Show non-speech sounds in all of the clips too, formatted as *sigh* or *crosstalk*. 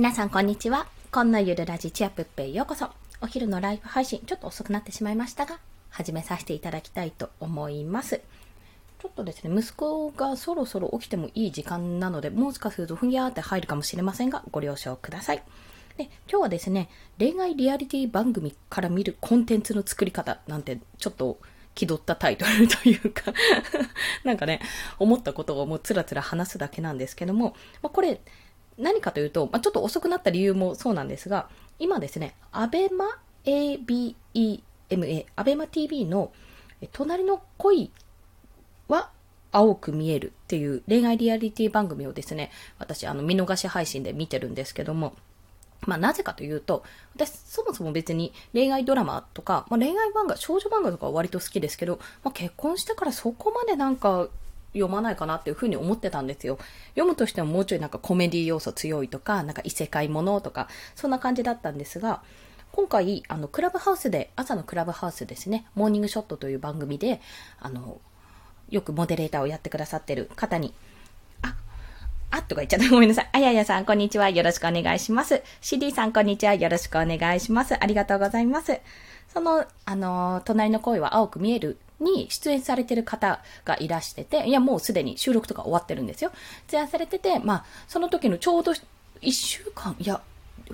皆さんこんにちは。こんなゆるラジチアプッペへようこそ。お昼のライブ配信、ちょっと遅くなってしまいましたが、始めさせていただきたいと思います。ちょっとですね、息子がそろそろ起きてもいい時間なので、もしかするとふにゃーって入るかもしれませんが、ご了承ください。で今日はですね、恋愛リアリティ番組から見るコンテンツの作り方なんて、ちょっと気取ったタイトルというか *laughs* なんかね、思ったことをもうつらつら話すだけなんですけども、まあ、これ、何かというと、まあ、ちょっと遅くなった理由もそうなんですが、今ですね、アベマ ABEMA、アベマ TV の隣の恋は青く見えるっていう恋愛リアリティ番組をですね、私あの見逃し配信で見てるんですけども、まあなぜかというと、私そもそも別に恋愛ドラマとか、まあ、恋愛漫画、少女漫画とかは割と好きですけど、まあ、結婚してからそこまでなんか読まないかなっていうふうに思ってたんですよ。読むとしてももうちょいなんかコメディ要素強いとか、なんか異世界ものとか、そんな感じだったんですが、今回、あの、クラブハウスで、朝のクラブハウスですね、モーニングショットという番組で、あの、よくモデレーターをやってくださってる方に、あ、あとか言っちゃった。ごめんなさい。あややさん、こんにちは。よろしくお願いします。CD さん、こんにちは。よろしくお願いします。ありがとうございます。その、あの、隣の声は青く見えるに出演されてる方がいらしてて、いや、もうすでに収録とか終わってるんですよ。出演されてて、まあ、その時のちょうど1週間、いや、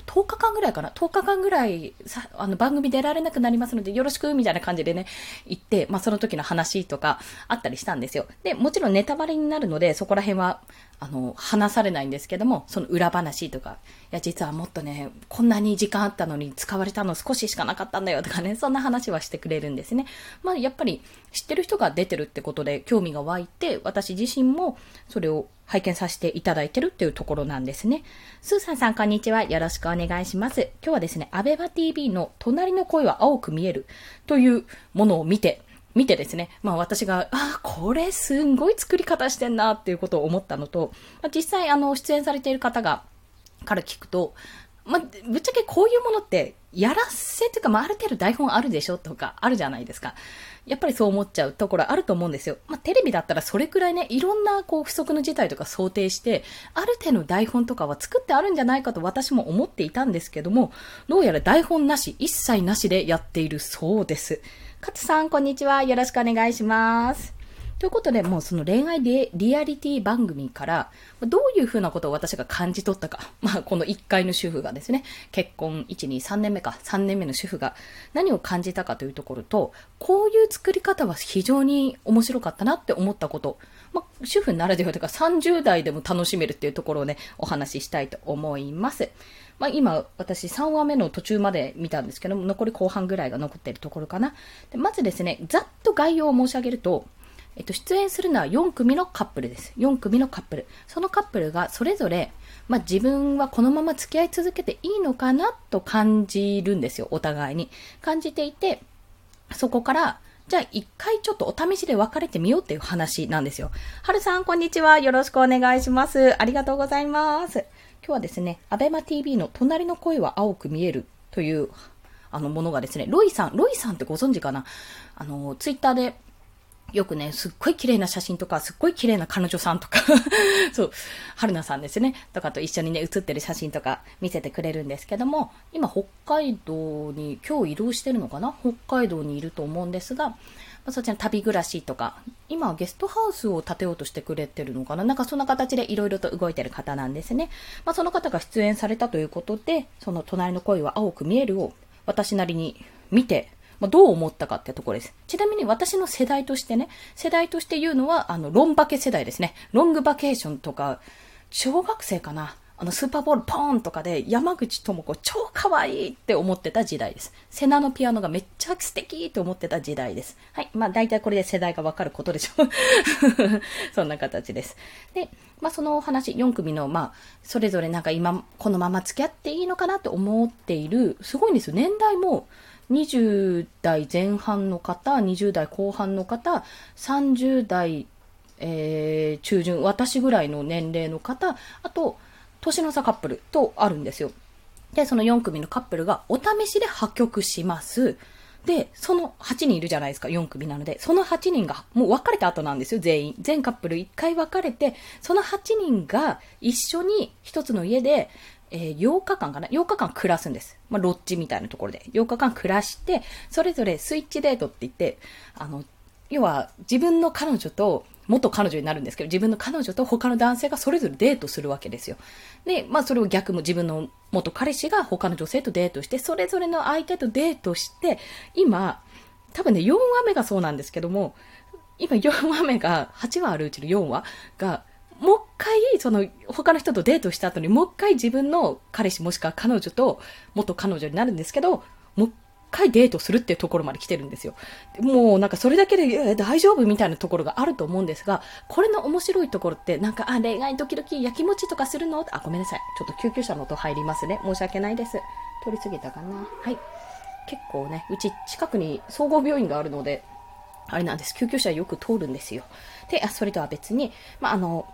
10日間ぐらいかな ?10 日間ぐらいさ、あの、番組出られなくなりますので、よろしく、みたいな感じでね、言って、まあ、その時の話とかあったりしたんですよ。で、もちろんネタバレになるので、そこら辺は、あの、話されないんですけども、その裏話とか、いや、実はもっとね、こんなに時間あったのに使われたの少ししかなかったんだよとかね、そんな話はしてくれるんですね。まあ、やっぱり知ってる人が出てるってことで興味が湧いて、私自身もそれを拝見させていただいてるっていうところなんですね。スーさんさん、こんにちは。よろしくお願いします。今日はですね、アベバ TV の隣の声は青く見えるというものを見て、見てですね、まあ私が、あ、これすんごい作り方してんなっていうことを思ったのと、まあ、実際あの出演されている方が、から聞くと、ま、ぶっちゃけこういうものって、やらせっていうか、まあ、ある程度台本あるでしょとか、あるじゃないですか。やっぱりそう思っちゃうところあると思うんですよ。まあ、テレビだったらそれくらいね、いろんなこう不測の事態とか想定して、ある程度台本とかは作ってあるんじゃないかと私も思っていたんですけども、どうやら台本なし、一切なしでやっているそうです。勝さん、こんにちは。よろしくお願いします。ということで、もうその恋愛リリアリティ番組から、どういうふうなことを私が感じ取ったか。*laughs* まあ、この1階の主婦がですね、結婚1、2、3年目か、3年目の主婦が何を感じたかというところと、こういう作り方は非常に面白かったなって思ったこと。まあ、主婦ならではというか30代でも楽しめるっていうところをね、お話ししたいと思います。まあ、今、私3話目の途中まで見たんですけど、残り後半ぐらいが残っているところかな。でまずですね、ざっと概要を申し上げると、えっと、出演するのは4組のカップルです。4組のカップル。そのカップルがそれぞれ、まあ、自分はこのまま付き合い続けていいのかなと感じるんですよ、お互いに。感じていて、そこから、じゃあ一回ちょっとお試しで別れてみようっていう話なんですよ。はるさん、こんにちは。よろしくお願いします。ありがとうございます。今日はですね、アベマ TV の隣の声は青く見えるというあのものがですね、ロイさん、ロイさんってご存知かな？あの、ツイッターでよくね、すっごい綺麗な写真とか、すっごい綺麗な彼女さんとか *laughs* そう、春菜さんですね、とかと一緒にね、写ってる写真とか見せてくれるんですけども、今北海道に、今日移動してるのかな？北海道にいると思うんですが、まあ、そちら旅暮らしとか、今ゲストハウスを建てようとしてくれてるのかな？なんかそんな形でいろいろと動いてる方なんですね。まあ、その方が出演されたということで、その隣の声は青く見えるを私なりに見て、まあ、どう思ったかってところです。ちなみに私の世代としてね、世代として言うのは、あの、ロンバケ世代ですね。ロングバケーションとか、小学生かな。あの、スーパーボールポーンとかで山口智子超可愛いって思ってた時代です。セナのピアノがめっちゃ素敵って思ってた時代です。はい。まあ大体これで世代がわかることでしょう。*laughs* そんな形です。で、まあそのお話、4組の、まあ、それぞれなんか今、このまま付き合っていいのかなと思っている、すごいんですよ。年代も、20代前半の方、20代後半の方、30代、えー、中旬、私ぐらいの年齢の方、あと、年の差カップルとあるんですよ。で、その4組のカップルがお試しで破局します。で、その8人いるじゃないですか、4組なので。その8人が、もう別れた後なんですよ、全員。全カップル1回別れて、その8人が一緒に一つの家で、えー、8日間かな ?8 日間暮らすんです。まあ、ロッジみたいなところで。8日間暮らして、それぞれスイッチデートって言って、あの、要は自分の彼女と元彼女になるんですけど、自分の彼女と他の男性がそれぞれデートするわけですよ。で、まあそれを逆も自分の元彼氏が他の女性とデートして、それぞれの相手とデートして、今、多分ね、4話目がそうなんですけども、今4話目が、8話あるうちの4話が、もう一回、その、他の人とデートした後に、もう一回自分の彼氏もしくは彼女と元彼女になるんですけど、もう一回デートするっていうところまで来てるんですよ。もうなんかそれだけで大丈夫みたいなところがあると思うんですが、これの面白いところって、なんか、あ、恋愛ドキドキ焼きもちとかするの？あ、ごめんなさい。ちょっと救急車の音入りますね。申し訳ないです。通り過ぎたかな。はい。結構ね、うち近くに総合病院があるので、あれなんです。救急車よく通るんですよ。で、あそれとは別に、まあ、あの、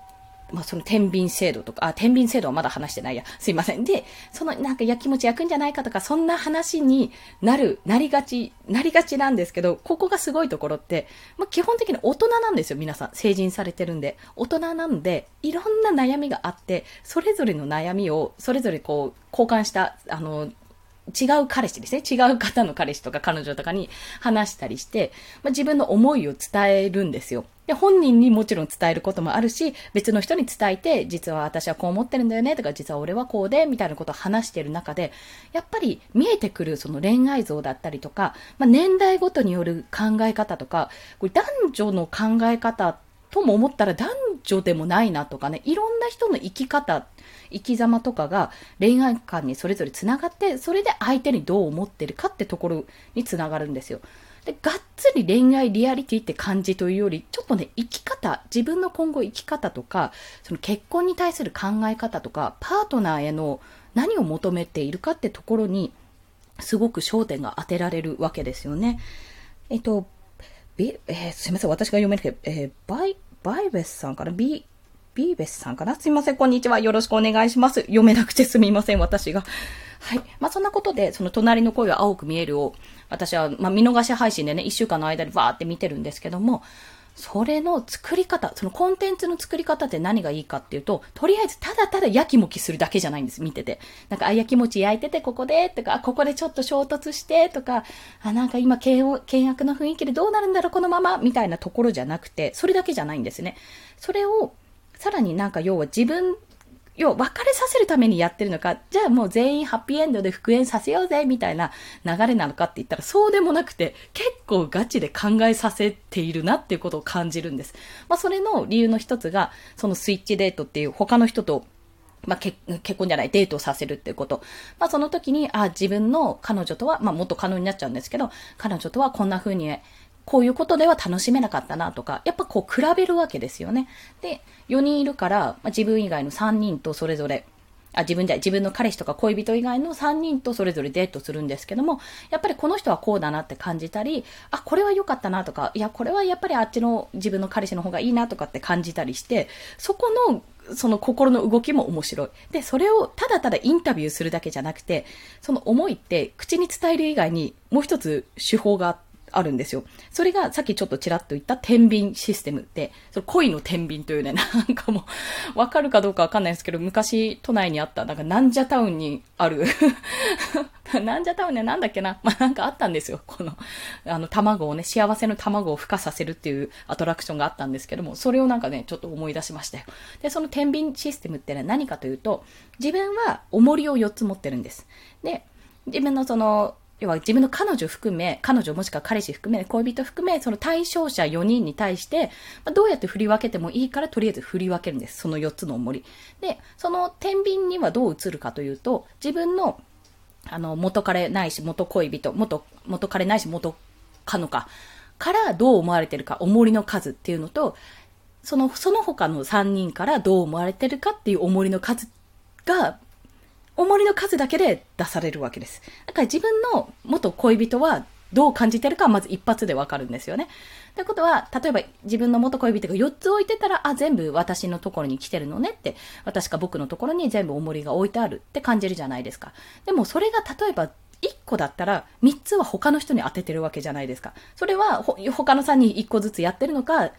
まあ、その天秤制度とか、あ、天秤制度はまだ話してないや。すいません。で、そのなんか焼き餅焼くんじゃないかとか、そんな話になる、なりがち、なりがちなんですけど、ここがすごいところって、まあ、基本的に大人なんですよ、皆さん。成人されてるんで。大人なんで、いろんな悩みがあって、それぞれの悩みを、それぞれこう、交換した、あの、違う彼氏ですね。違う方の彼氏とか彼女とかに話したりして、まあ、自分の思いを伝えるんですよ。で、本人にもちろん伝えることもあるし、別の人に伝えて、実は私はこう思ってるんだよねとか、実は俺はこうで、みたいなことを話している中で、やっぱり見えてくるその恋愛像だったりとか、まあ、年代ごとによる考え方とか、これ男女の考え方とも思ったら男女でもないなとかね、いろんな人の生き方、生き様とかが恋愛観にそれぞれ繋がって、それで相手にどう思ってるかってところに繋がるんですよ。で、がっつり恋愛リアリティって感じというより、ちょっとね、生き方、自分の今後生き方とか、その結婚に対する考え方とか、パートナーへの何を求めているかってところに、すごく焦点が当てられるわけですよね。えっと、えー、すいません、私が読めなくて、えー、バイ、バイベスさんかな？ビ、ビーベスさんかな？すいません、こんにちは。よろしくお願いします。読めなくてすみません、私が。はい。まあ、そんなことで、その隣の声は青く見えるを、私は、まあ、見逃し配信でね、一週間の間にバーって見てるんですけども、それの作り方、そのコンテンツの作り方って何がいいかっていうと、とりあえずただただやきもきするだけじゃないんです、見てて。なんか、あ、やきもち焼いててここで、とか、ここでちょっと衝突して、とか、あ、なんか今険悪な雰囲気でどうなるんだろう、このまま、みたいなところじゃなくて、それだけじゃないんですね。それを、さらになんか要は自分要、別れさせるためにやってるのか、じゃあもう全員ハッピーエンドで復縁させようぜ、みたいな流れなのかって言ったら、そうでもなくて、結構ガチで考えさせているなっていうことを感じるんです。まあ、それの理由の一つが、そのスイッチデートっていう他の人とまあ、結婚じゃない、デートをさせるっていうこと。まあ、その時に、あ、自分の彼女とは、まあ、元可能になっちゃうんですけど、彼女とはこんな風にこういうことでは楽しめなかったなとか、やっぱこう比べるわけですよね。で、4人いるから、まあ、自分以外の3人とそれぞれ、あ、自分じゃ、自分の彼氏とか恋人以外の3人とそれぞれデートするんですけども、やっぱりこの人はこうだなって感じたり、あ、これは良かったなとか、いや、これはやっぱりあっちの自分の彼氏の方がいいなとかって感じたりして、そこのその心の動きも面白い。で、それをただただインタビューするだけじゃなくて、その思いって口に伝える以外にもう一つ手法があって、あるんですよ。それがさっきちょっとちらっと言った天秤システムで、その恋の天秤というね、*laughs* なんかもう、わかるかどうかわかんないですけど、昔都内にあった、なんかなんじゃタウンにあるなんじゃタウンね、なんだっけな？*laughs* まあ、なんかあったんですよ。この、あの、卵をね、幸せの卵を孵化させるっていうアトラクションがあったんですけども、それをなんかね、ちょっと思い出しましたよ。で、その天秤システムってね、何かというと、自分は重りを4つ持ってるんです。で、自分のその、要は自分の彼女含め、彼女もしくは彼氏含め、恋人含め、その対象者4人に対して、まあ、どうやって振り分けてもいいから、とりあえず振り分けるんです。その4つの重り。で、その天秤にはどう映るかというと、自分の、あの、元彼ないし元恋人、元、元彼ないし元彼女か、からどう思われてるか、重りの数っていうのと、その、その他の3人からどう思われてるかっていう重りの数が重りの数だけで出されるわけです。だから自分の元恋人はどう感じてるかはまず一発でわかるんですよね。ってことは、例えば自分の元恋人が4つ置いてたら、あ、全部私のところに来てるのねって、私か僕のところに全部重りが置いてあるって感じるじゃないですか。でもそれが例えば1個だったら、3つは他の人に当ててるわけじゃないですか。それは、他の3人1個ずつやってるのか、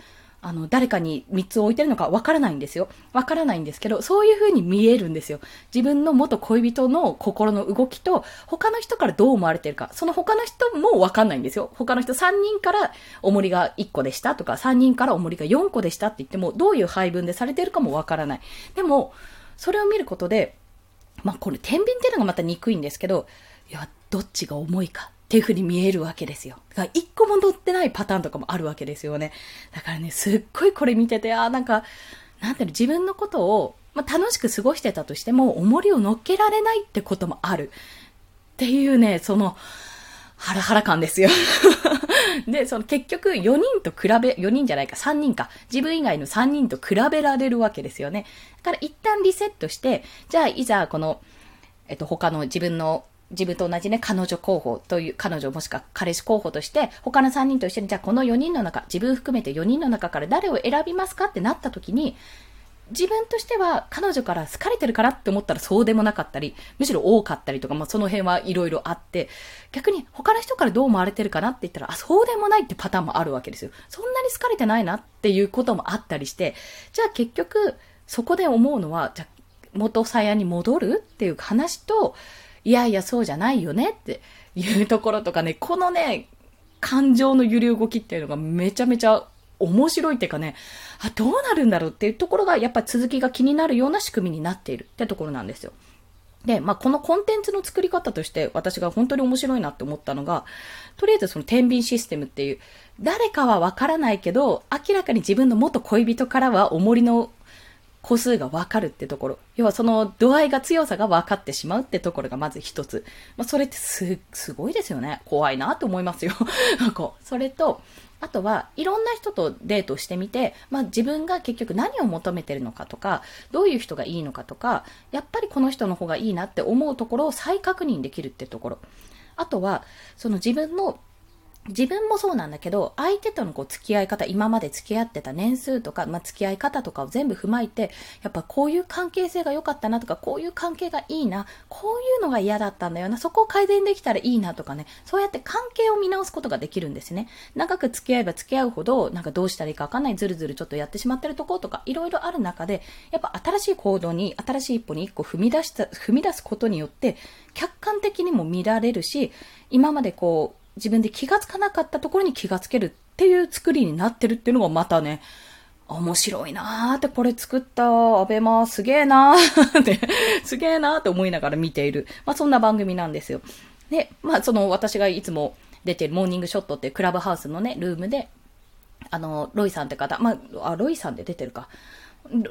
あの、誰かに3つ置いてるのかわからないんですよ。わからないんですけど、そういう風に見えるんですよ。自分の元恋人の心の動きと、他の人からどう思われてるか、その他の人もわかんないんですよ。他の人3人から重りが1個でしたとか、3人から重りが4個でしたって言っても、どういう配分でされてるかもわからない。でも、それを見ることで、まあ、これ、天秤っていうのがまた憎いんですけど、いや、どっちが重いかっていう風に見えるわけですよ。だから一個も乗ってないパターンとかもあるわけですよね。だからね、すっごいこれ見てて、あなんか、なんていうの、自分のことを、まあ、楽しく過ごしてたとしても、重りを乗っけられないってこともある。っていうね、その、ハラハラ感ですよ。*laughs* で、その結局4人と比べ、4人じゃないか、3人か。自分以外の3人と比べられるわけですよね。だから一旦リセットして、じゃあいざこの、えっと、他の自分の自分と同じね、彼女候補という、彼女もしくは彼氏候補として、他の3人と一緒に、じゃあこの4人の中、自分含めて4人の中から誰を選びますかってなった時に、自分としては彼女から好かれてるからって思ったらそうでもなかったり、むしろ多かったりとか、まあその辺はいろいろあって、逆に他の人からどう思われてるかなって言ったら、あ、そうでもないってパターンもあるわけですよ。そんなに好かれてないなっていうこともあったりして、じゃあ結局、そこで思うのは、じゃあ元さやに戻るっていう話と、いやいや、そうじゃないよねっていうところとかね、このね、感情の揺り動きっていうのがめちゃめちゃ面白いっていうかね、あ、どうなるんだろうっていうところがやっぱ続きが気になるような仕組みになっているってところなんですよ。で、まあ、このコンテンツの作り方として私が本当に面白いなって思ったのが、とりあえずその天秤システムっていう、誰かはわからないけど、明らかに自分の元恋人からは重りの個数がわかるってところ。要はその度合いが強さが分かってしまうってところがまず一つ。まあ、それってす、すごいですよね。怖いなと思いますよ。*laughs* こう。それと、あとは、いろんな人とデートしてみて、まあ自分が結局何を求めてるのかとか、どういう人がいいのかとか、やっぱりこの人の方がいいなって思うところを再確認できるってところ。あとは、その自分の自分もそうなんだけど、相手とのこう付き合い方、今まで付き合ってた年数とか、まあ、付き合い方とかを全部踏まえて、やっぱこういう関係性が良かったなとか、こういう関係がいいな、こういうのが嫌だったんだよな、そこを改善できたらいいなとかね、そうやって関係を見直すことができるんですね。長く付き合えば付き合うほど、なんかどうしたらいいかわかんない、ずるずるちょっとやってしまってるとことか、いろいろある中で、やっぱ新しい行動に、新しい一歩に一個踏み出した、踏み出すことによって、客観的にも見られるし、今までこう、自分で気がつかなかったところに気がつけるっていう作りになってるっていうのがまたね、面白いなーってこれ作ったアベマすげーなーって *laughs* すげーなーって思いながら見ている。まあそんな番組なんですよ。で、まあその私がいつも出てるモーニングショットっていうクラブハウスのね、ルームで、あの、ロイさんって方、まあ、あ、ロイさんで出てるか。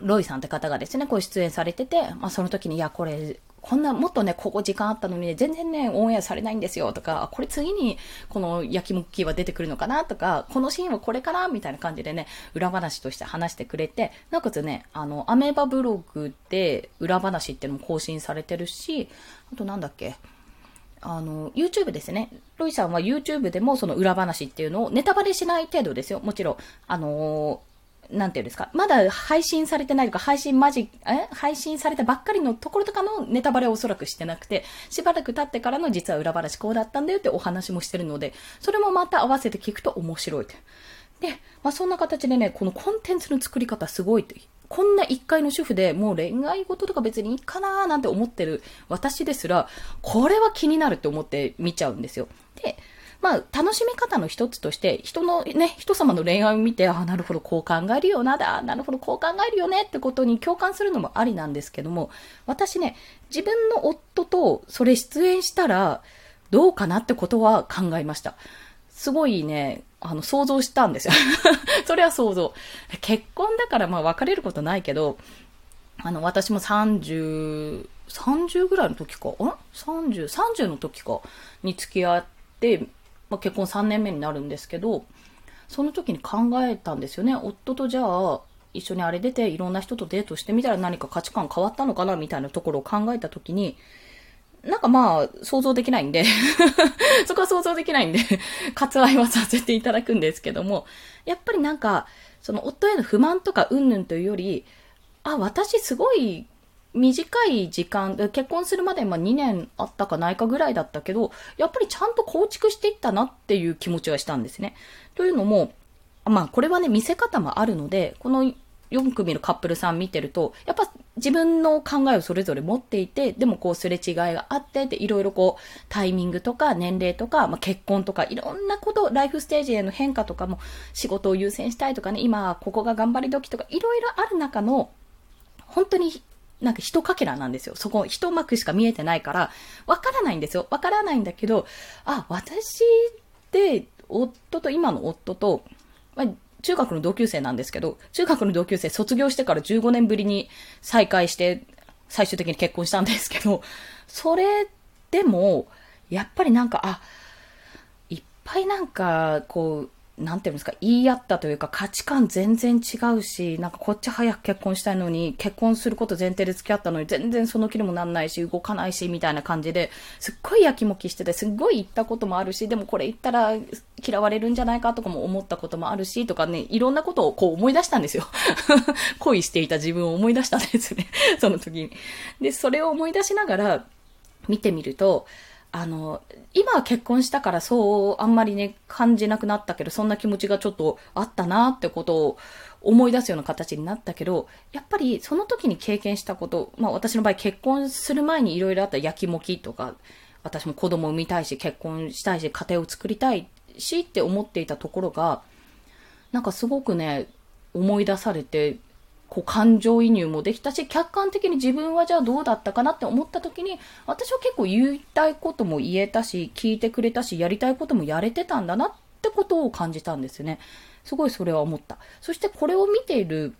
ロイさんって方がですね、こう出演されてて、まあその時に、いや、これ、こんな、もっとね、ここ時間あったのにね、全然ね、オンエアされないんですよとか、これ次にこの焼きむきは出てくるのかなとか、このシーンはこれかなみたいな感じでね、裏話として話してくれて、なおかつね、あの、アメーバブログで裏話っていうのも更新されてるし、あとなんだっけ、あの、YouTube ですね。ロイさんは YouTube でもその裏話っていうのをネタバレしない程度ですよ。もちろん、あのーなんていうんですか、まだ配信されてないとか、配信マジ、え？配信されたばっかりのところとかのネタバレはおそらくしてなくて、しばらく経ってからの実は裏話こうだったんだよってお話もしてるので、それもまた合わせて聞くと面白いで。で、まあそんな形でね、このコンテンツの作り方すごいって、こんな一回の主婦でもう恋愛事とか別にいいかなーなんて思ってる私ですら、これは気になるって思って見ちゃうんですよ。で、まあ、楽しみ方の一つとして、人のね、人様の恋愛を見て、ああ、なるほど、こう考えるよな、だ、なるほど、こう考えるよねってことに共感するのもありなんですけども、私ね、自分の夫とそれ出演したら、どうかなってことは考えました。すごいね、あの、想像したんですよ。*laughs* それは想像。結婚だからまあ別れることないけど、あの、私も30、30ぐらいの時か、あ ?30、30の時か、に付き合って、まあ、結婚3年目になるんですけど、その時に考えたんですよね。夫とじゃあ、一緒にあれ出ていろんな人とデートしてみたら何か価値観変わったのかなみたいなところを考えた時に、なんかまあ、想像できないんで *laughs* そこは想像できないんで割愛はさせていただくんですけども、やっぱりなんか、その夫への不満とかうんぬんというより、あ、私すごい短い時間、結婚するまでま2年あったかないかぐらいだったけど、やっぱりちゃんと構築していったなっていう気持ちはしたんですね。というのも、まあこれはね、見せ方もあるので、この4組のカップルさん見てると、やっぱ自分の考えをそれぞれ持っていて、でもこうすれ違いがあって、で、いろいろこう、タイミングとか年齢とか、まあ、結婚とか、いろんなこと、ライフステージへの変化とかも、仕事を優先したいとかね、今、ここが頑張り時とか、いろいろある中の、本当になんか一かけらなんですよ。そこ、一幕しか見えてないから、わからないんですよ。わからないんだけど、あ、私で、夫と、今の夫と、まあ、中学の同級生なんですけど、中学の同級生卒業してから15年ぶりに再会して、最終的に結婚したんですけど、それでも、やっぱりなんか、あ、いっぱいなんか、こう、なんていうんですか、言い合ったというか価値観全然違うし、なんかこっち早く結婚したいのに、結婚すること前提で付き合ったのに全然その気にもなんないし、動かないし、みたいな感じで、すっごいやきもきしてて、すっごい言ったこともあるし、でもこれ言ったら嫌われるんじゃないかとかも思ったこともあるし、とかね、いろんなことをこう思い出したんですよ。*laughs* 恋していた自分を思い出したんですね。その時に。で、それを思い出しながら見てみると、あの、今は結婚したからそうあんまりね、感じなくなったけど、そんな気持ちがちょっとあったなってことを思い出すような形になったけど、やっぱりその時に経験したこと、まあ私の場合結婚する前に色々あった焼きもきとか、私も子供産みたいし、結婚したいし、家庭を作りたいしって思っていたところが、なんかすごくね、思い出されて、こう感情移入もできたし、客観的に自分はじゃあどうだったかなって思った時に、私は結構言いたいことも言えたし、聞いてくれたし、やりたいこともやれてたんだなってことを感じたんですね。すごいそれは思った。そしてこれを見ている、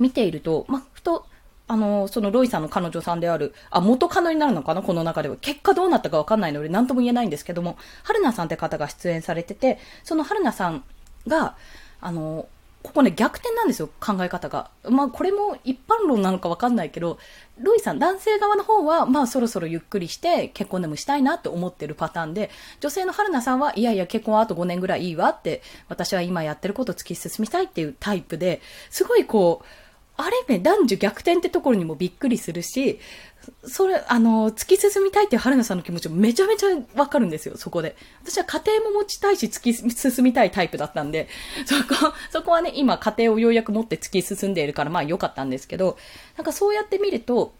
見ていると、まふと、あの、そのロイさんの彼女さんである、あ、元カノになるのかな？この中では。結果どうなったかわかんないので何とも言えないんですけども、春菜さんって方が出演されてて、その春菜さんが、あの、ここね、逆転なんですよ、考え方が。まあ、これも一般論なのかわかんないけど、ロイさん、男性側の方は、まあ、そろそろゆっくりして結婚でもしたいなって思ってるパターンで、女性の春菜さんは、いやいや、結婚はあと5年ぐらいいいわって、私は今やってることを突き進みたいっていうタイプで、すごいこう、あれね、男女逆転ってところにもびっくりするし、それ、あの、突き進みたいっていう春菜さんの気持ちもめちゃめちゃわかるんですよ、そこで。私は家庭も持ちたいし、突き進みたいタイプだったんで、*laughs* そこ、そこはね、今家庭をようやく持って突き進んでいるから、まあ良かったんですけど、なんかそうやって見ると、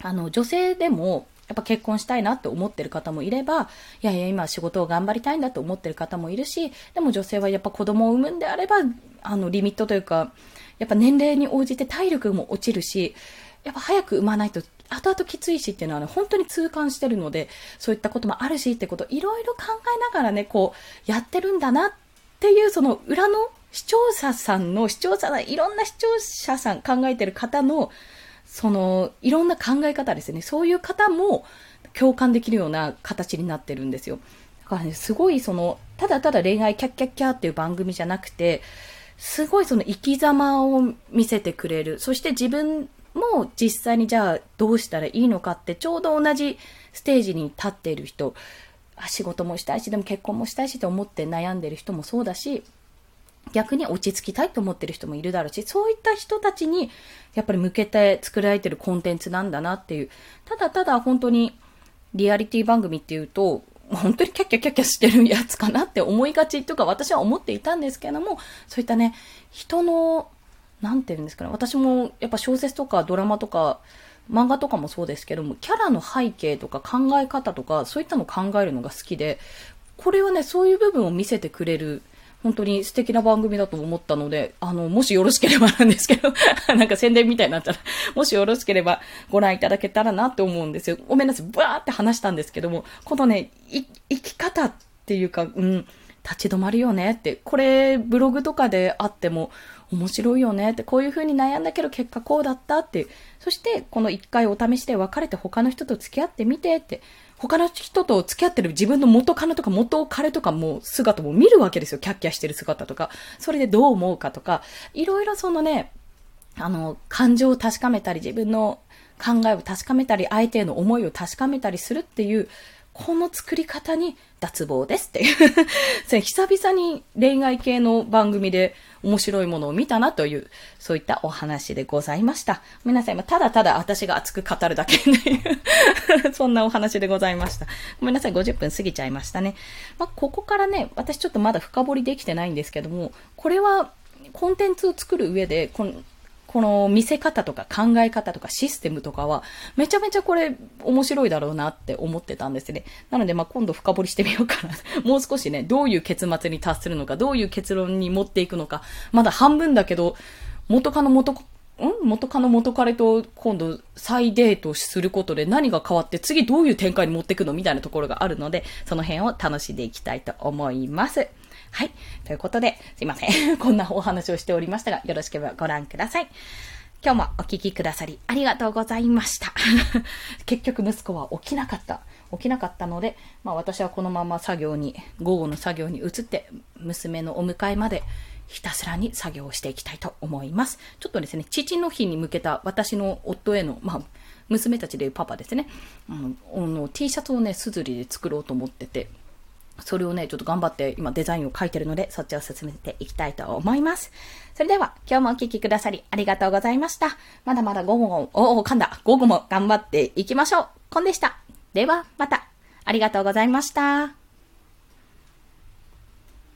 あの、女性でも、やっぱ結婚したいなって思ってる方もいれば、いやいや今仕事を頑張りたいんだと思ってる方もいるし、でも女性はやっぱ子供を産むんであれば、あの、リミットというか、やっぱ年齢に応じて体力も落ちるし、やっぱ早く産まないと後々きついしっていうのはね、本当に痛感してるので、そういったこともあるしってこといろいろ考えながらね、こう、やってるんだなっていう、その裏の視聴者さんの、視聴者さん、いろんな視聴者さん考えてる方の、その、いろんな考え方ですね。そういう方も共感できるような形になってるんですよ。だからね、すごいその、ただただ恋愛キャッキャッキャっていう番組じゃなくて、すごいその生き様を見せてくれる。そして自分も実際にじゃあどうしたらいいのかってちょうど同じステージに立っている人、仕事もしたいし、でも結婚もしたいしと思って悩んでる人もそうだし、逆に落ち着きたいと思ってる人もいるだろうし、そういった人たちにやっぱり向けて作られてるコンテンツなんだなっていう。ただただ本当にリアリティ番組っていうと、本当にキャッキャキャッキャしてるやつかなって思いがちとか私は思っていたんですけども、そういったね、人の、なんて言うんですかね、私もやっぱ小説とかドラマとか、漫画とかもそうですけども、キャラの背景とか考え方とか、そういったのを考えるのが好きで、これはね、そういう部分を見せてくれる本当に素敵な番組だと思ったので、あの、もしよろしければなんですけど、*laughs* なんか宣伝みたいになったら、もしよろしければご覧いただけたらなって思うんですよ。ごめんなさい、バーって話したんですけども、このね、い生き方っていうか、うん、立ち止まるよねって、これ、ブログとかであっても面白いよねって、こういう風に悩んだけど結果こうだったって、そしてこの一回お試しで別れて他の人と付き合ってみてって、他の人と付き合ってる自分の元カノとか元彼とかも姿も見るわけですよ。キャッキャしてる姿とか。それでどう思うかとか、いろいろそのね、あの、感情を確かめたり、自分の考えを確かめたり、相手への思いを確かめたりするっていう、この作り方に脱帽ですっていう *laughs* 久々に恋愛系の番組で面白いものを見たなという、そういったお話でございました。ごめんなさい。ただただ私が熱く語るだけという *laughs* そんなお話でございました。ごめんなさい。50分過ぎちゃいましたね。まあ、ここからね、私ちょっとまだ深掘りできてないんですけども、これはコンテンツを作る上で、このこの見せ方とか考え方とかシステムとかは、めちゃめちゃこれ面白いだろうなって思ってたんですね。なので、まあ今度深掘りしてみようかな。*laughs* もう少しね、どういう結末に達するのか、どういう結論に持っていくのか、まだ半分だけど、元カノ元、ん？元カノ元彼と今度再デートすることで何が変わって次どういう展開に持っていくの？みたいなところがあるので、その辺を楽しんでいきたいと思います。はい。ということで、すいません。*laughs* こんなお話をしておりましたが、よろしければご覧ください。今日もお聞きくださりありがとうございました。*laughs* 結局息子は起きなかった。起きなかったので、まあ私はこのまま作業に、午後の作業に移って、娘のお迎えまでひたすらに作業をしていきたいと思います。ちょっとですね、父の日に向けた私の夫への、まあ、娘たちでいうパパですね、うん、の T シャツをね、すずりで作ろうと思ってて、それをね、ちょっと頑張って今デザインを書いてるので、そっちを進めていきたいと思います。それでは、今日もお聴きくださりありがとうございました。まだまだ午後も、おお、噛んだ。午後も頑張っていきましょう。コンでした。では、また。ありがとうございました。